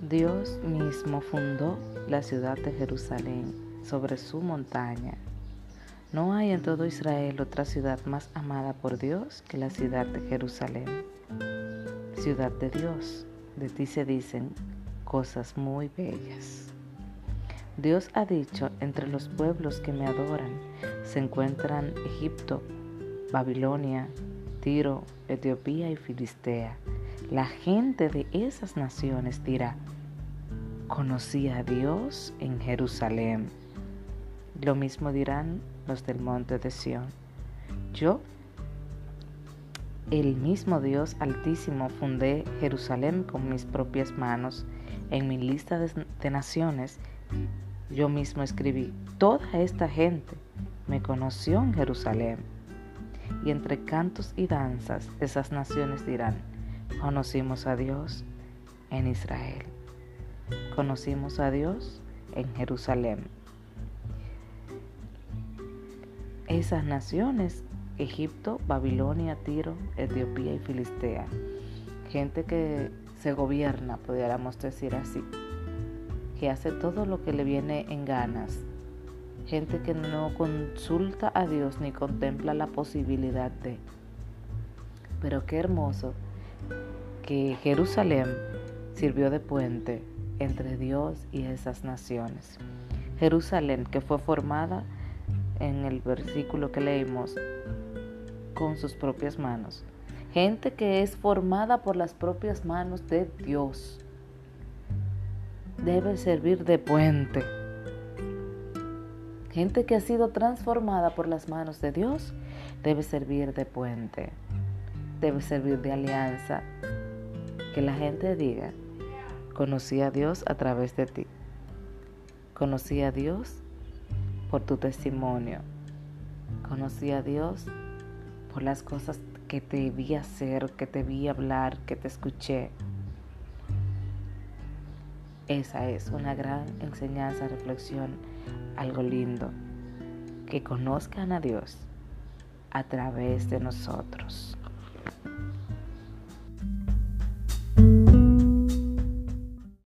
Dios mismo fundó la ciudad de Jerusalén sobre su montaña. No hay en todo Israel otra ciudad más amada por Dios que la ciudad de Jerusalén. Ciudad de Dios, de ti se dicen cosas muy bellas. Dios ha dicho, entre los pueblos que me adoran se encuentran Egipto, Babilonia, Tiro, Etiopía y Filistea. La gente de esas naciones dirá, conocí a Dios en Jerusalén. Lo mismo dirán los del monte de Sión. Yo, el mismo Dios altísimo, fundé Jerusalén con mis propias manos. En mi lista de, naciones, yo mismo escribí, toda esta gente me conoció en Jerusalén. Y entre cantos y danzas, esas naciones dirán, conocimos a Dios en Israel. Conocimos a Dios en Jerusalén. Esas naciones, Egipto, Babilonia, Tiro, Etiopía y Filistea. Gente que se gobierna, podríamos decir así, que hace todo lo que le viene en ganas. Gente que no consulta a Dios ni contempla la posibilidad de. Pero qué hermoso que Jerusalén sirvió de puente entre Dios y esas naciones. Jerusalén que fue formada en el versículo que leímos con sus propias manos. Gente que es formada por las propias manos de Dios. Debe servir de puente. Gente que ha sido transformada por las manos de Dios debe servir de puente. Debe servir de alianza. Que la gente diga, conocí a Dios a través de ti. Conocí a Dios por tu testimonio. Conocí a Dios por las cosas que te vi hacer, que te vi hablar, que te escuché. Esa es una gran enseñanza, reflexión, algo lindo. Que conozcan a Dios a través de nosotros.